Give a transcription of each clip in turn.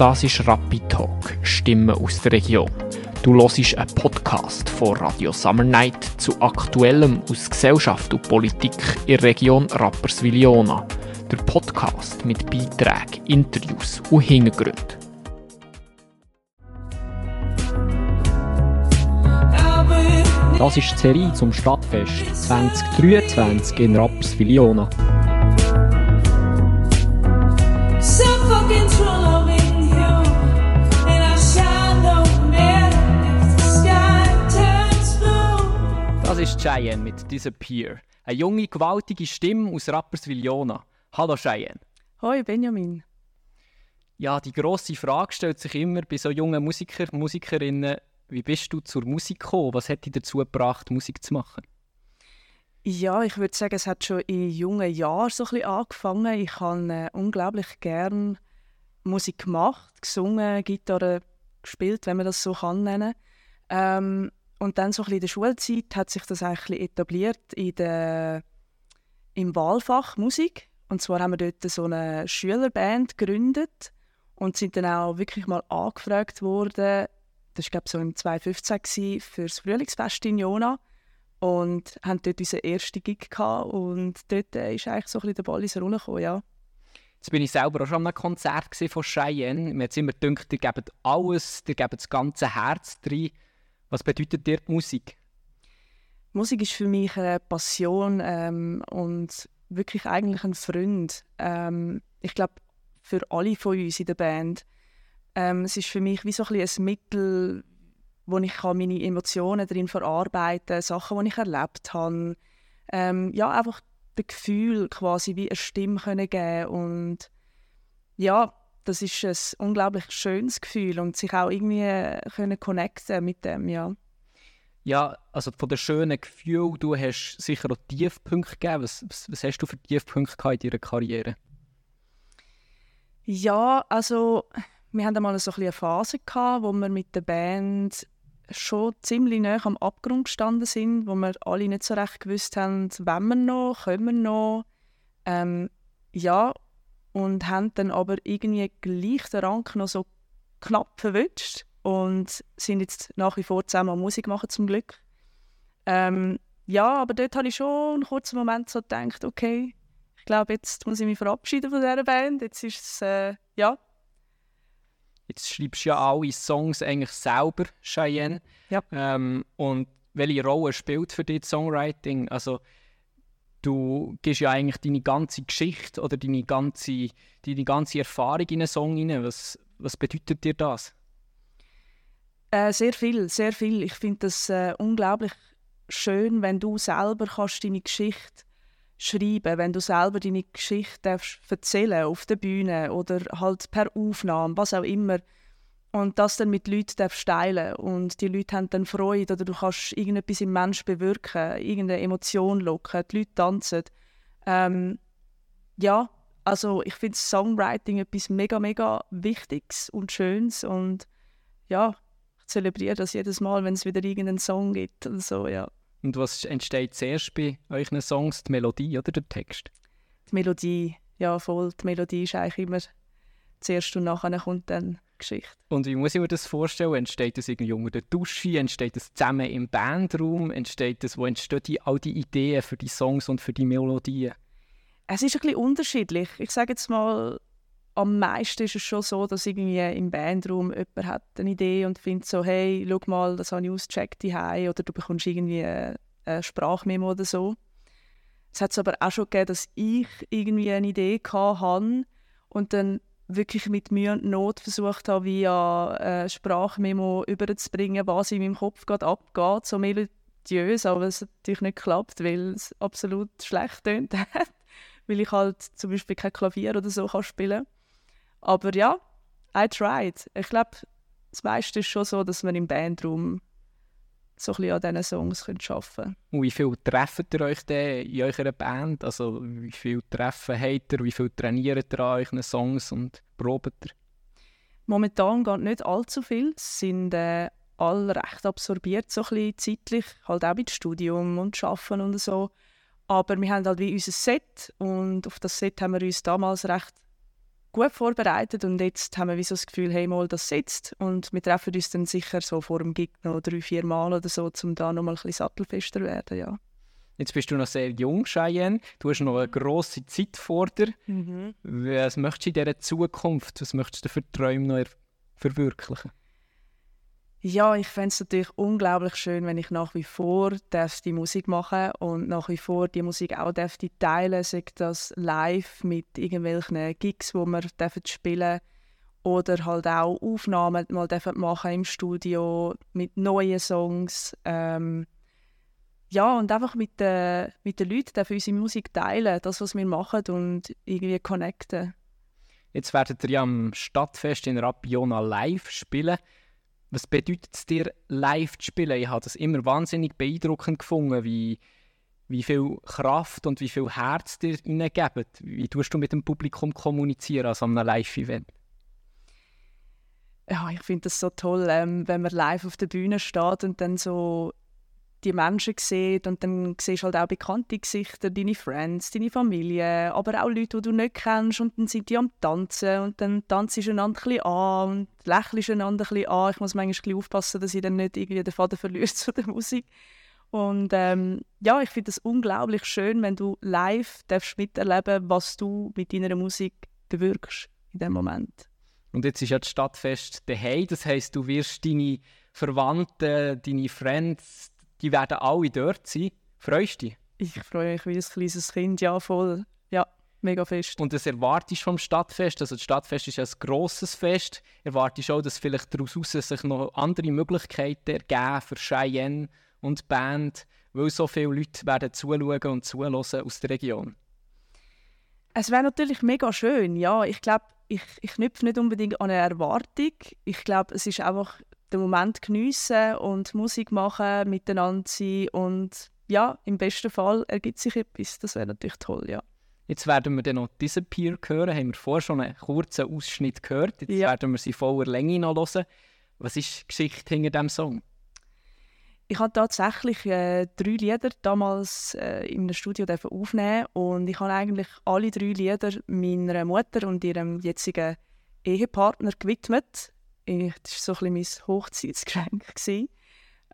Das ist Rapid Talk, Stimmen aus der Region. Du hörst einen Podcast von Radio Summer Night zu Aktuellem aus Gesellschaft und Politik in der Region Rapperswil-Jona. Der Podcast mit Beiträgen, Interviews und Hintergründen. Das ist die Serie zum Stadtfest 2023 in Rapperswil-Jona. Ist Cheyenne mit Disappear. Eine junge, gewaltige Stimme aus Rapperswil-Jona. Hallo Cheyenne. Hoi Benjamin. Ja, die grosse Frage stellt sich immer bei so jungen Musiker, Musikerinnen, wie bist du zur Musik gekommen? Was hat dich dazu gebracht, Musik zu machen? Ja, ich würde sagen, es hat schon in jungen Jahren so ein bisschen angefangen. Ich habe äh, unglaublich gern Musik gemacht, gesungen, Gitarre gespielt, wenn man das so kann nennen. Ähm, und dann so in der Schulzeit hat sich das eigentlich etabliert in der, im Wahlfach Musik. Und zwar haben wir dort so eine Schülerband gegründet und sind dann auch wirklich mal angefragt worden. Das war glaube ich so im 2015 für das Frühlingsfest in Jona und haben dort unseren ersten Gig gehabt und dort äh, ist eigentlich so ein der Ball ins Rollen gekommen, ja. Jetzt bin ich selber auch schon an einem Konzert von Cheyenne. Mir hat immer gedacht, ihr gebt alles, ihr gebt das ganze Herz drin. Was bedeutet dir die Musik? Musik ist für mich eine Passion ähm, und wirklich eigentlich ein Freund. Ähm, ich glaube, für alle von uns in der Band. Ähm, es ist für mich wie so ein, ein Mittel, wo ich meine Emotionen drin verarbeiten kann, Sachen, die ich erlebt habe. Ähm, ja, einfach das Gefühl quasi wie eine Stimme können geben und ja, das ist ein unglaublich schönes Gefühl und sich auch irgendwie äh, können connecten mit dem, ja. Ja, also von den schönen Gefühlen, du hast sicher auch Tiefpunkte gegeben. Was, was, was hast du für Tiefpunkte in deiner Karriere? Ja, also wir hatten einmal so eine Phase gehabt, wo wir mit der Band schon ziemlich nah am Abgrund gestanden sind, wo wir alle nicht so recht gewusst haben, wenn wir noch, können wir noch. Ähm, ja, und haben dann aber irgendwie gleich den Rang noch so knapp verwünscht und sind jetzt nach wie vor zusammen Musik machen zum Glück. Ähm, ja, aber dort habe ich schon einen kurzen Moment so gedacht, okay, ich glaube, jetzt muss ich mich verabschieden von dieser Band. Jetzt ist es, äh, ja. Jetzt schreibst du ja alle Songs eigentlich selber, Cheyenne. Ja. Ähm, und welche Rolle spielt für dich Songwriting? Also, du gibst ja eigentlich deine ganze Geschichte oder deine ganze, deine ganze Erfahrung in einen Song hinein. Was, was bedeutet dir das? Äh, sehr viel, sehr viel. Ich finde das äh, unglaublich schön, wenn du selber kannst deine Geschichte schreiben, wenn du selber deine Geschichte darfst erzählen auf der Bühne oder halt per Aufnahme, was auch immer. Und das dann mit Leuten teilen und die Leute haben dann Freude oder du kannst irgendetwas im Menschen bewirken, irgendeine Emotion locken, die Leute tanzen. Ähm, ja, also ich finde Songwriting etwas mega, mega Wichtiges und Schönes und ja, ich zelebriere das jedes Mal, wenn es wieder irgendeinen Song gibt oder so, ja. Und was entsteht zuerst bei euren Songs? Die Melodie oder der Text? Die Melodie, ja voll. Die Melodie ist eigentlich immer zuerst und nachher kommt dann Geschichte. Und wie muss ich mir das vorstellen? Entsteht das irgendwie unter der Dusche? Entsteht das zusammen im Bandraum? Entsteht das, wo entstehen die, all die Ideen für die Songs und für die Melodien? Es ist ein bisschen unterschiedlich. Ich sage jetzt mal, am meisten ist es schon so, dass irgendwie im Bandraum jemand hat eine Idee und findet so, hey, schau mal, das habe ich ausgecheckt oder du bekommst irgendwie eine Sprachmemo oder so. Es hat aber auch schon gegeben, dass ich irgendwie eine Idee hatte und dann wirklich mit Mühe und Not versucht habe, via eine Sprachmemo überzubringen, was in meinem Kopf gerade abgeht, so melodiös, aber es natürlich nicht geklappt, weil es absolut schlecht tönt hat, weil ich halt zum Beispiel kein Klavier oder so kann spielen. Aber ja, I tried. Ich glaube, das meiste ist schon so, dass man im Bandraum so ein bisschen an diesen Songs arbeiten können. Und wie viel trefft ihr euch denn in eurer Band? Also wie viel Treffen habt ihr? Wie viel trainiert ihr an euren Songs und probt ihr? Momentan geht nicht allzu viel. Es sind äh, alle recht absorbiert, so ein bisschen zeitlich. Halt auch mit Studium und Arbeiten und so. Aber wir haben halt wie unser Set und auf das Set haben wir uns damals recht gut vorbereitet und jetzt haben wir wie so das Gefühl, hey, mal, das sitzt und wir treffen uns dann sicher so vor dem Gig noch drei, vier Mal oder so, um da noch mal ein bisschen sattelfester werden, ja. Jetzt bist du noch sehr jung, Cheyenne. Du hast noch eine grosse Zeit vor dir. Mhm. Was möchtest du in dieser Zukunft, was möchtest du für Träume noch verwirklichen? Ja, ich fände es natürlich unglaublich schön, wenn ich nach wie vor die Musik machen und nach wie vor die Musik auch teilen, sei das live mit irgendwelchen Gigs, wo wir dürfen spielen oder halt auch Aufnahmen mal dürfen machen im Studio mit neuen Songs. Ähm, ja, und einfach mit den, mit den Leuten dürfen unsere Musik teilen, das, was wir machen und irgendwie connecten. Jetzt werdet ihr ja am Stadtfest in Rapiona live spielen. Was bedeutet es dir, live zu spielen? Ich habe das immer wahnsinnig beeindruckend gefunden, wie, wie viel Kraft und wie viel Herz dir hineingebt. Wie tust du mit dem Publikum kommunizieren an so einem Live-Event? Ja, ich finde das so toll, ähm, wenn man live auf der Bühne steht und dann so die Menschen sieht und dann siehst du halt auch bekannte Gesichter, deine Friends, deine Familie, aber auch Leute, die du nicht kennst und dann sind die am Tanzen und dann tanzt du einander ein an und lächelst einander ein an. Ich muss manchmal aufpassen, dass ich dann nicht irgendwie den Faden verliere zu der Musik. Und ähm, ja, ich finde es unglaublich schön, wenn du live darfst miterleben was du mit deiner Musik bewirkst in dem Moment. Und jetzt ist ja das Stadtfest daheim, das heisst, du wirst deine Verwandten, deine Friends, die werden alle dort sein. Freust du dich? Ich freue mich wie ein kleines Kind, ja, voll. Ja, mega fest. Und das erwartest du vom Stadtfest? Also das Stadtfest ist ja ein grosses Fest. Erwartest du auch, dass vielleicht daraus sich noch andere Möglichkeiten ergeben für Cheyenne und die Band, weil so viele Leute werden zuschauen und zuhören aus der Region? Es wäre natürlich mega schön, ja. Ich glaube, ich, ich knüpfe nicht unbedingt an eine Erwartung. Ich glaube, es ist einfach den Moment geniessen und Musik machen, miteinander sein und ja, im besten Fall ergibt sich etwas. Das wäre natürlich toll, ja. Jetzt werden wir dann noch Disappear hören. Haben wir vorher schon einen kurzen Ausschnitt gehört. Jetzt ja. werden wir sie voller Länge noch hören. Was ist die Geschichte hinter diesem Song? Ich habe tatsächlich äh, drei Lieder damals äh, in einem Studio aufnehmen und ich habe eigentlich alle drei Lieder meiner Mutter und ihrem jetzigen Ehepartner gewidmet das war so ein bisschen mein Hochzeitsgeschenk.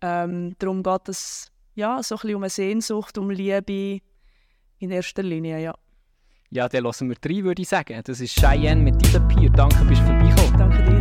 Ähm, darum geht es ja, so ein bisschen um eine Sehnsucht, um Liebe in erster Linie, ja. Ja, dann lassen wir drei, würde ich sagen. Das ist Cheyenne mit dieser Pier. Danke, bist du vorbeigekommen. Danke dir.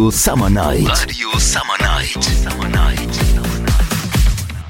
Radio Summer Night. Radio Summer Night.